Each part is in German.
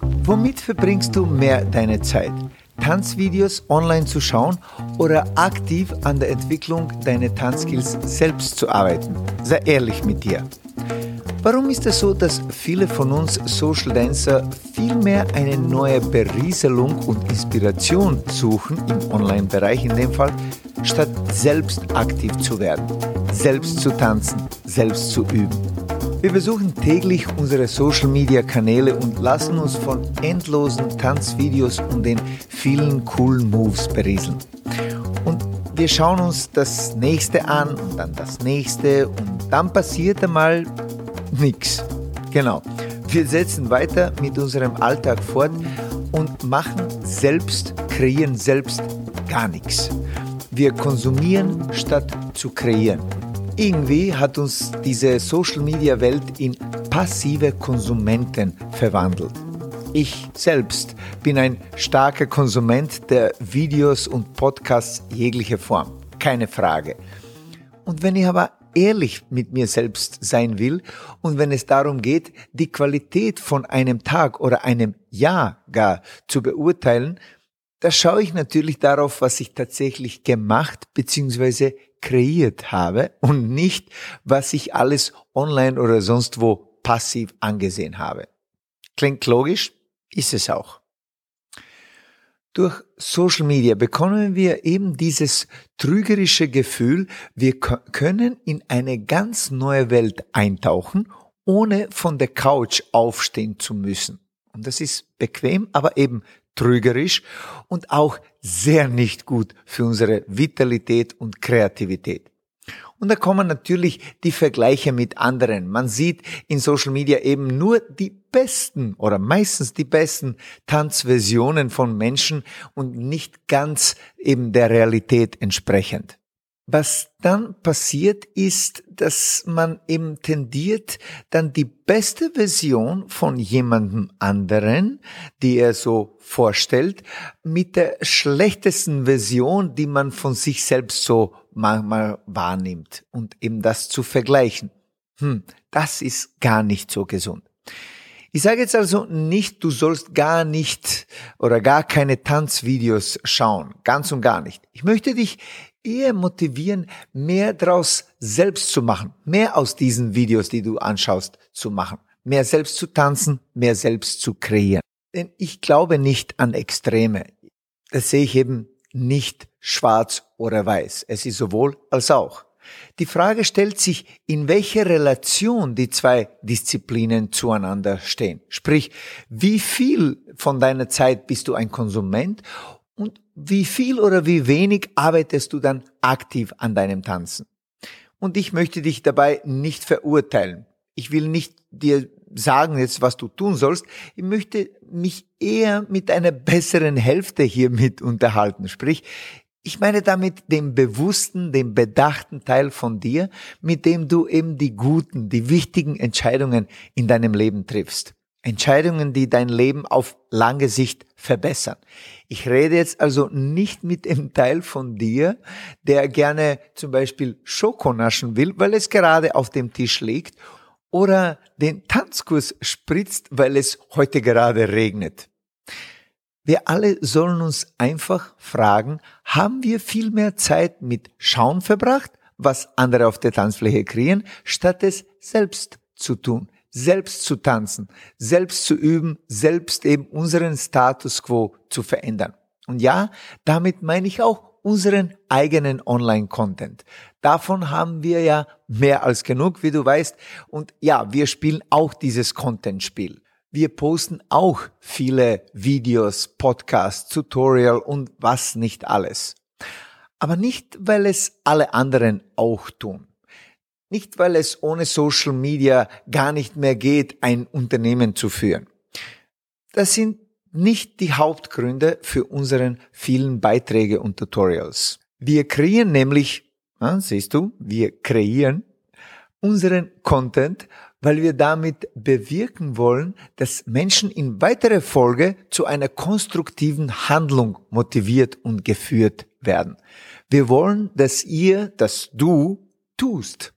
Womit verbringst du mehr deine Zeit? Tanzvideos online zu schauen oder aktiv an der Entwicklung deiner Tanzskills selbst zu arbeiten? Sei ehrlich mit dir. Warum ist es so, dass viele von uns Social Dancer vielmehr eine neue Berieselung und Inspiration suchen, im Online-Bereich in dem Fall, statt selbst aktiv zu werden, selbst zu tanzen, selbst zu üben? Wir besuchen täglich unsere Social-Media-Kanäle und lassen uns von endlosen Tanzvideos und den vielen coolen Moves berieseln. Und wir schauen uns das nächste an und dann das nächste und dann passiert einmal Nix. Genau. Wir setzen weiter mit unserem Alltag fort und machen selbst, kreieren selbst gar nichts. Wir konsumieren statt zu kreieren. Irgendwie hat uns diese Social-Media-Welt in passive Konsumenten verwandelt. Ich selbst bin ein starker Konsument der Videos und Podcasts jeglicher Form. Keine Frage. Und wenn ich aber ehrlich mit mir selbst sein will und wenn es darum geht, die Qualität von einem Tag oder einem Jahr gar zu beurteilen, da schaue ich natürlich darauf, was ich tatsächlich gemacht bzw. kreiert habe und nicht, was ich alles online oder sonst wo passiv angesehen habe. Klingt logisch? Ist es auch. Durch Social Media bekommen wir eben dieses trügerische Gefühl, wir können in eine ganz neue Welt eintauchen, ohne von der Couch aufstehen zu müssen. Und das ist bequem, aber eben trügerisch und auch sehr nicht gut für unsere Vitalität und Kreativität. Und da kommen natürlich die Vergleiche mit anderen. Man sieht in Social Media eben nur die besten oder meistens die besten Tanzversionen von Menschen und nicht ganz eben der Realität entsprechend. Was dann passiert ist, dass man eben tendiert, dann die beste Version von jemandem anderen, die er so vorstellt, mit der schlechtesten Version, die man von sich selbst so manchmal wahrnimmt und eben das zu vergleichen. Hm, das ist gar nicht so gesund. Ich sage jetzt also nicht, du sollst gar nicht oder gar keine Tanzvideos schauen, ganz und gar nicht. Ich möchte dich eher motivieren, mehr daraus selbst zu machen, mehr aus diesen Videos, die du anschaust, zu machen, mehr selbst zu tanzen, mehr selbst zu kreieren. Denn ich glaube nicht an Extreme. Das sehe ich eben nicht schwarz oder weiß. Es ist sowohl als auch. Die Frage stellt sich, in welcher Relation die zwei Disziplinen zueinander stehen. Sprich, wie viel von deiner Zeit bist du ein Konsument und wie viel oder wie wenig arbeitest du dann aktiv an deinem Tanzen? Und ich möchte dich dabei nicht verurteilen. Ich will nicht dir sagen jetzt, was du tun sollst. Ich möchte mich eher mit einer besseren Hälfte hier mit unterhalten. Sprich, ich meine damit den bewussten, den bedachten Teil von dir, mit dem du eben die guten, die wichtigen Entscheidungen in deinem Leben triffst. Entscheidungen, die dein Leben auf lange Sicht verbessern. Ich rede jetzt also nicht mit dem Teil von dir, der gerne zum Beispiel Schoko naschen will, weil es gerade auf dem Tisch liegt oder den Tanzkurs spritzt, weil es heute gerade regnet. Wir alle sollen uns einfach fragen, haben wir viel mehr Zeit mit Schauen verbracht, was andere auf der Tanzfläche kreieren, statt es selbst zu tun, selbst zu tanzen, selbst zu üben, selbst eben unseren Status quo zu verändern. Und ja, damit meine ich auch unseren eigenen Online-Content. Davon haben wir ja mehr als genug, wie du weißt. Und ja, wir spielen auch dieses Content-Spiel. Wir posten auch viele Videos, Podcasts, Tutorial und was nicht alles. Aber nicht, weil es alle anderen auch tun. Nicht, weil es ohne Social Media gar nicht mehr geht, ein Unternehmen zu führen. Das sind nicht die Hauptgründe für unseren vielen Beiträge und Tutorials. Wir kreieren nämlich, ah, siehst du, wir kreieren unseren Content, weil wir damit bewirken wollen, dass Menschen in weiterer Folge zu einer konstruktiven Handlung motiviert und geführt werden. Wir wollen, dass ihr, dass du tust.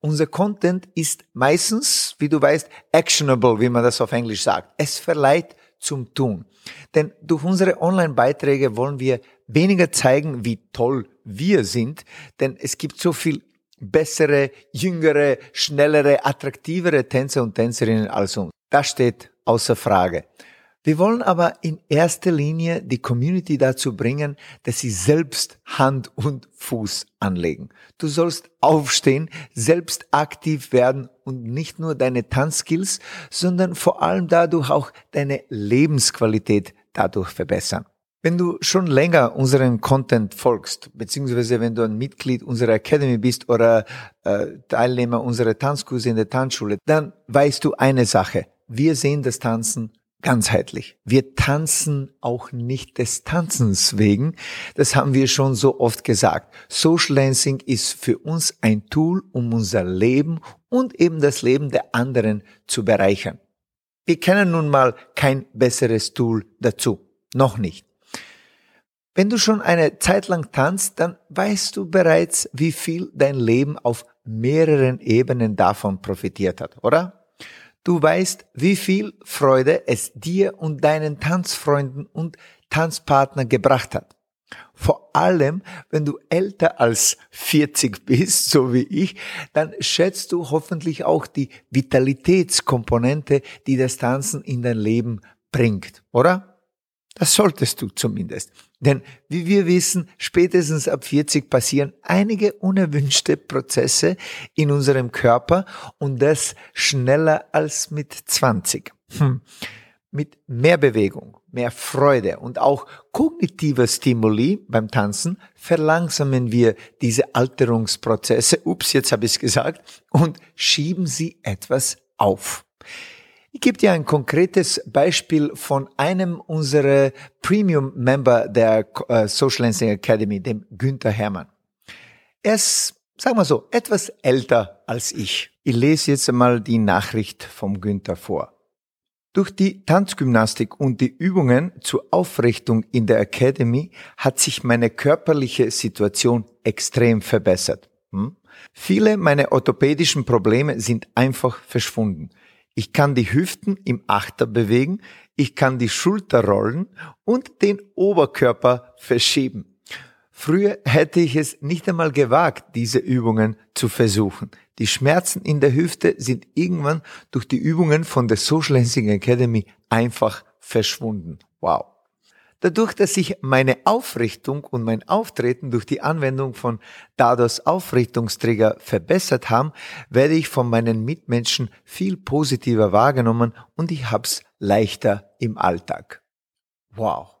Unser Content ist meistens, wie du weißt, actionable, wie man das auf Englisch sagt. Es verleiht zum Tun. Denn durch unsere Online-Beiträge wollen wir weniger zeigen, wie toll wir sind, denn es gibt so viel bessere, jüngere, schnellere, attraktivere Tänzer und Tänzerinnen als uns. Das steht außer Frage. Wir wollen aber in erster Linie die Community dazu bringen, dass sie selbst Hand und Fuß anlegen. Du sollst aufstehen, selbst aktiv werden und nicht nur deine Tanzskills, sondern vor allem dadurch auch deine Lebensqualität dadurch verbessern. Wenn du schon länger unseren Content folgst, beziehungsweise wenn du ein Mitglied unserer Academy bist oder äh, Teilnehmer unserer Tanzkurse in der Tanzschule, dann weißt du eine Sache. Wir sehen das Tanzen ganzheitlich. Wir tanzen auch nicht des Tanzens wegen. Das haben wir schon so oft gesagt. Social Dancing ist für uns ein Tool, um unser Leben und eben das Leben der anderen zu bereichern. Wir kennen nun mal kein besseres Tool dazu. Noch nicht. Wenn du schon eine Zeit lang tanzt, dann weißt du bereits, wie viel dein Leben auf mehreren Ebenen davon profitiert hat, oder? Du weißt, wie viel Freude es dir und deinen Tanzfreunden und Tanzpartner gebracht hat. Vor allem, wenn du älter als 40 bist, so wie ich, dann schätzt du hoffentlich auch die Vitalitätskomponente, die das Tanzen in dein Leben bringt, oder? Das solltest du zumindest. Denn wie wir wissen, spätestens ab 40 passieren einige unerwünschte Prozesse in unserem Körper und das schneller als mit 20. Hm. Mit mehr Bewegung, mehr Freude und auch kognitiver Stimuli beim Tanzen verlangsamen wir diese Alterungsprozesse, ups, jetzt habe ich es gesagt, und schieben sie etwas auf. Ich gebe dir ein konkretes Beispiel von einem unserer Premium-Member der äh, Social Dancing Academy, dem Günther Hermann. Er ist, sagen wir so, etwas älter als ich. Ich lese jetzt einmal die Nachricht vom Günther vor. Durch die Tanzgymnastik und die Übungen zur Aufrichtung in der Academy hat sich meine körperliche Situation extrem verbessert. Hm? Viele meiner orthopädischen Probleme sind einfach verschwunden. Ich kann die Hüften im Achter bewegen, ich kann die Schulter rollen und den Oberkörper verschieben. Früher hätte ich es nicht einmal gewagt, diese Übungen zu versuchen. Die Schmerzen in der Hüfte sind irgendwann durch die Übungen von der Social Dancing Academy einfach verschwunden. Wow. Dadurch, dass sich meine Aufrichtung und mein Auftreten durch die Anwendung von Dados Aufrichtungsträger verbessert haben, werde ich von meinen Mitmenschen viel positiver wahrgenommen und ich hab's leichter im Alltag. Wow.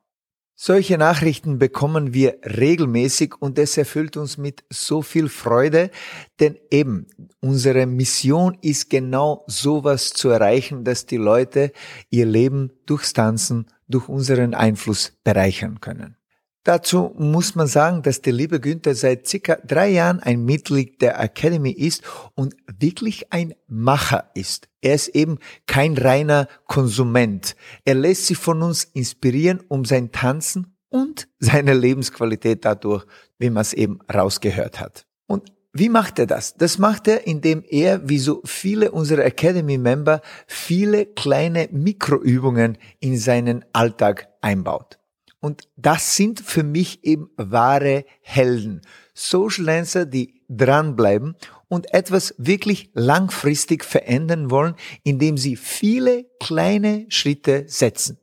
Solche Nachrichten bekommen wir regelmäßig und es erfüllt uns mit so viel Freude, denn eben unsere Mission ist genau sowas zu erreichen, dass die Leute ihr Leben durchs Tanzen, durch unseren Einfluss bereichern können. Dazu muss man sagen, dass der liebe Günther seit circa drei Jahren ein Mitglied der Academy ist und wirklich ein Macher ist. Er ist eben kein reiner Konsument. Er lässt sich von uns inspirieren, um sein Tanzen und seine Lebensqualität dadurch, wie man es eben rausgehört hat. Und wie macht er das? Das macht er, indem er, wie so viele unserer Academy-Member, viele kleine Mikroübungen in seinen Alltag einbaut. Und das sind für mich eben wahre Helden. Social Dancer, die dranbleiben und etwas wirklich langfristig verändern wollen, indem sie viele kleine Schritte setzen.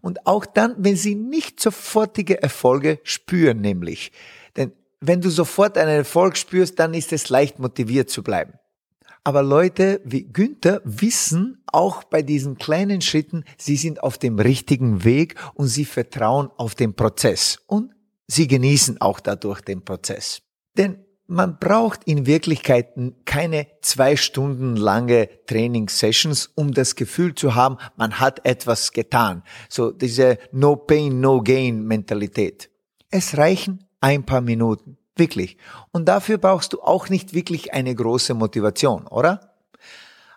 Und auch dann, wenn sie nicht sofortige Erfolge spüren, nämlich. Wenn du sofort einen Erfolg spürst, dann ist es leicht motiviert zu bleiben. Aber Leute wie Günther wissen auch bei diesen kleinen Schritten, sie sind auf dem richtigen Weg und sie vertrauen auf den Prozess und sie genießen auch dadurch den Prozess. Denn man braucht in Wirklichkeit keine zwei Stunden lange Trainingssessions, um das Gefühl zu haben, man hat etwas getan. So diese No Pain, No Gain Mentalität. Es reichen ein paar Minuten. Wirklich. Und dafür brauchst du auch nicht wirklich eine große Motivation, oder?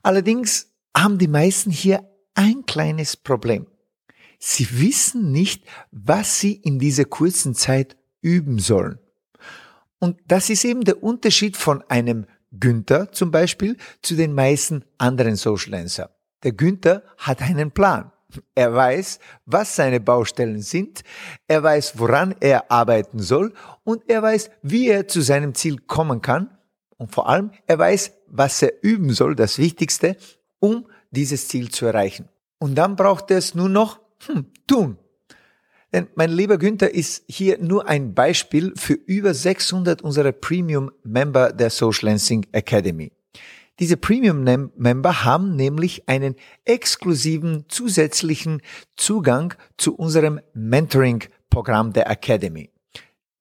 Allerdings haben die meisten hier ein kleines Problem. Sie wissen nicht, was sie in dieser kurzen Zeit üben sollen. Und das ist eben der Unterschied von einem Günther zum Beispiel zu den meisten anderen Socialencer. Der Günther hat einen Plan. Er weiß, was seine Baustellen sind, er weiß, woran er arbeiten soll und er weiß, wie er zu seinem Ziel kommen kann und vor allem, er weiß, was er üben soll, das Wichtigste, um dieses Ziel zu erreichen. Und dann braucht er es nur noch hm, tun. Denn mein lieber Günther ist hier nur ein Beispiel für über 600 unserer Premium-Member der Social Lancing Academy. Diese Premium-Member haben nämlich einen exklusiven zusätzlichen Zugang zu unserem Mentoring-Programm der Academy.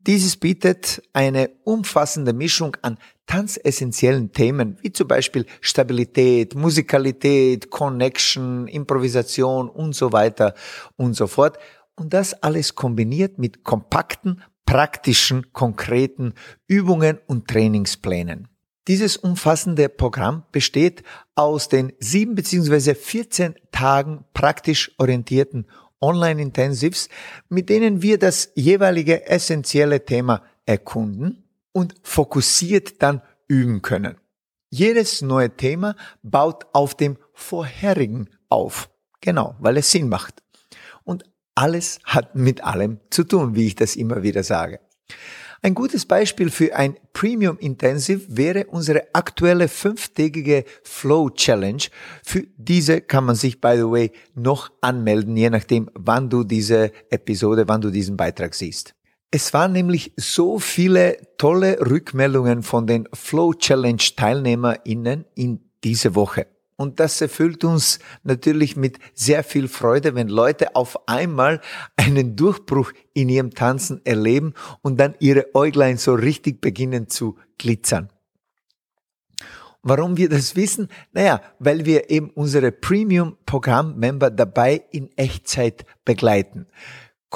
Dieses bietet eine umfassende Mischung an tanzessentiellen Themen, wie zum Beispiel Stabilität, Musikalität, Connection, Improvisation und so weiter und so fort. Und das alles kombiniert mit kompakten, praktischen, konkreten Übungen und Trainingsplänen. Dieses umfassende Programm besteht aus den sieben beziehungsweise 14 Tagen praktisch orientierten Online-Intensives, mit denen wir das jeweilige essentielle Thema erkunden und fokussiert dann üben können. Jedes neue Thema baut auf dem vorherigen auf. Genau, weil es Sinn macht. Und alles hat mit allem zu tun, wie ich das immer wieder sage. Ein gutes Beispiel für ein Premium Intensive wäre unsere aktuelle fünftägige Flow Challenge. Für diese kann man sich, by the way, noch anmelden, je nachdem, wann du diese Episode, wann du diesen Beitrag siehst. Es waren nämlich so viele tolle Rückmeldungen von den Flow Challenge TeilnehmerInnen in diese Woche. Und das erfüllt uns natürlich mit sehr viel Freude, wenn Leute auf einmal einen Durchbruch in ihrem Tanzen erleben und dann ihre Äuglein so richtig beginnen zu glitzern. Warum wir das wissen? Naja, weil wir eben unsere Premium-Programm-Member dabei in Echtzeit begleiten.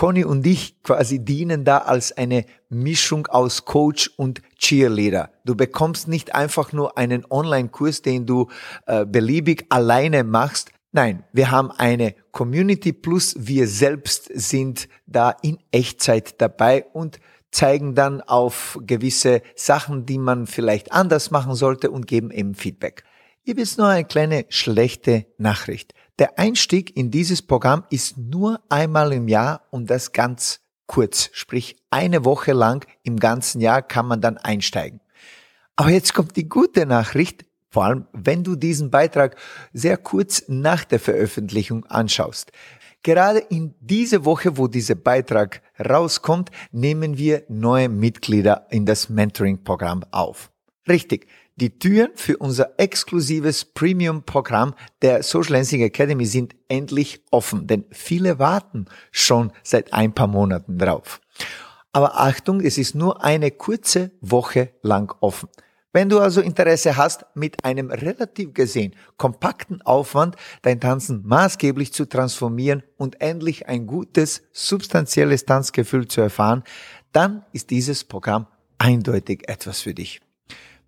Conny und ich quasi dienen da als eine Mischung aus Coach und Cheerleader. Du bekommst nicht einfach nur einen Online-Kurs, den du äh, beliebig alleine machst. Nein, wir haben eine Community plus wir selbst sind da in Echtzeit dabei und zeigen dann auf gewisse Sachen, die man vielleicht anders machen sollte und geben eben Feedback. Hier ist nur eine kleine schlechte Nachricht. Der Einstieg in dieses Programm ist nur einmal im Jahr und das ganz kurz, sprich eine Woche lang im ganzen Jahr kann man dann einsteigen. Aber jetzt kommt die gute Nachricht, vor allem wenn du diesen Beitrag sehr kurz nach der Veröffentlichung anschaust. Gerade in diese Woche, wo dieser Beitrag rauskommt, nehmen wir neue Mitglieder in das Mentoring-Programm auf. Richtig, die Türen für unser exklusives Premium-Programm der Social Lancing Academy sind endlich offen, denn viele warten schon seit ein paar Monaten drauf. Aber Achtung, es ist nur eine kurze Woche lang offen. Wenn du also Interesse hast, mit einem relativ gesehen kompakten Aufwand dein Tanzen maßgeblich zu transformieren und endlich ein gutes, substanzielles Tanzgefühl zu erfahren, dann ist dieses Programm eindeutig etwas für dich.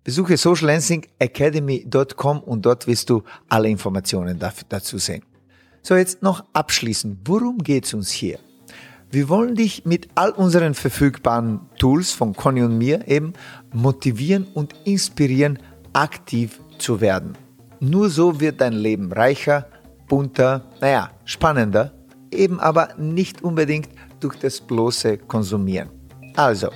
Besuche sociallancingacademy.com und dort wirst du alle Informationen dazu sehen. So, jetzt noch abschließend. Worum geht's uns hier? Wir wollen dich mit all unseren verfügbaren Tools von Conny und mir eben motivieren und inspirieren, aktiv zu werden. Nur so wird dein Leben reicher, bunter, naja, spannender, eben aber nicht unbedingt durch das bloße Konsumieren. Also,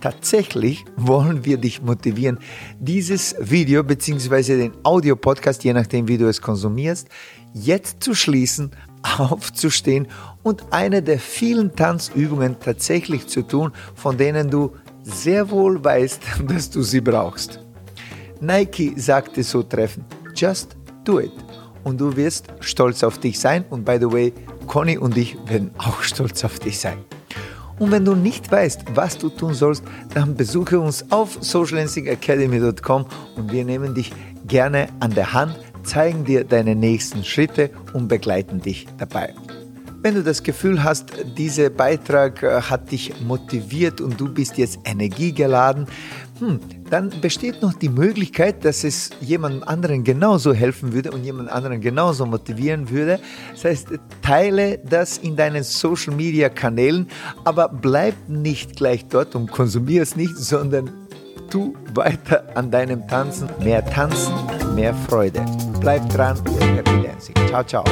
Tatsächlich wollen wir dich motivieren, dieses Video bzw. den Audio-Podcast, je nachdem wie du es konsumierst, jetzt zu schließen, aufzustehen und eine der vielen Tanzübungen tatsächlich zu tun, von denen du sehr wohl weißt, dass du sie brauchst. Nike sagte so treffend, just do it. Und du wirst stolz auf dich sein und by the way, Conny und ich werden auch stolz auf dich sein. Und wenn du nicht weißt, was du tun sollst, dann besuche uns auf socialancingacademy.com und wir nehmen dich gerne an der Hand, zeigen dir deine nächsten Schritte und begleiten dich dabei. Wenn du das Gefühl hast, dieser Beitrag äh, hat dich motiviert und du bist jetzt energiegeladen, hm, dann besteht noch die Möglichkeit, dass es jemand anderen genauso helfen würde und jemand anderen genauso motivieren würde. Das heißt, teile das in deinen Social Media Kanälen, aber bleib nicht gleich dort und konsumier es nicht, sondern tu weiter an deinem Tanzen. Mehr tanzen, mehr Freude. Bleib dran, Happy Dancing. Ciao, ciao.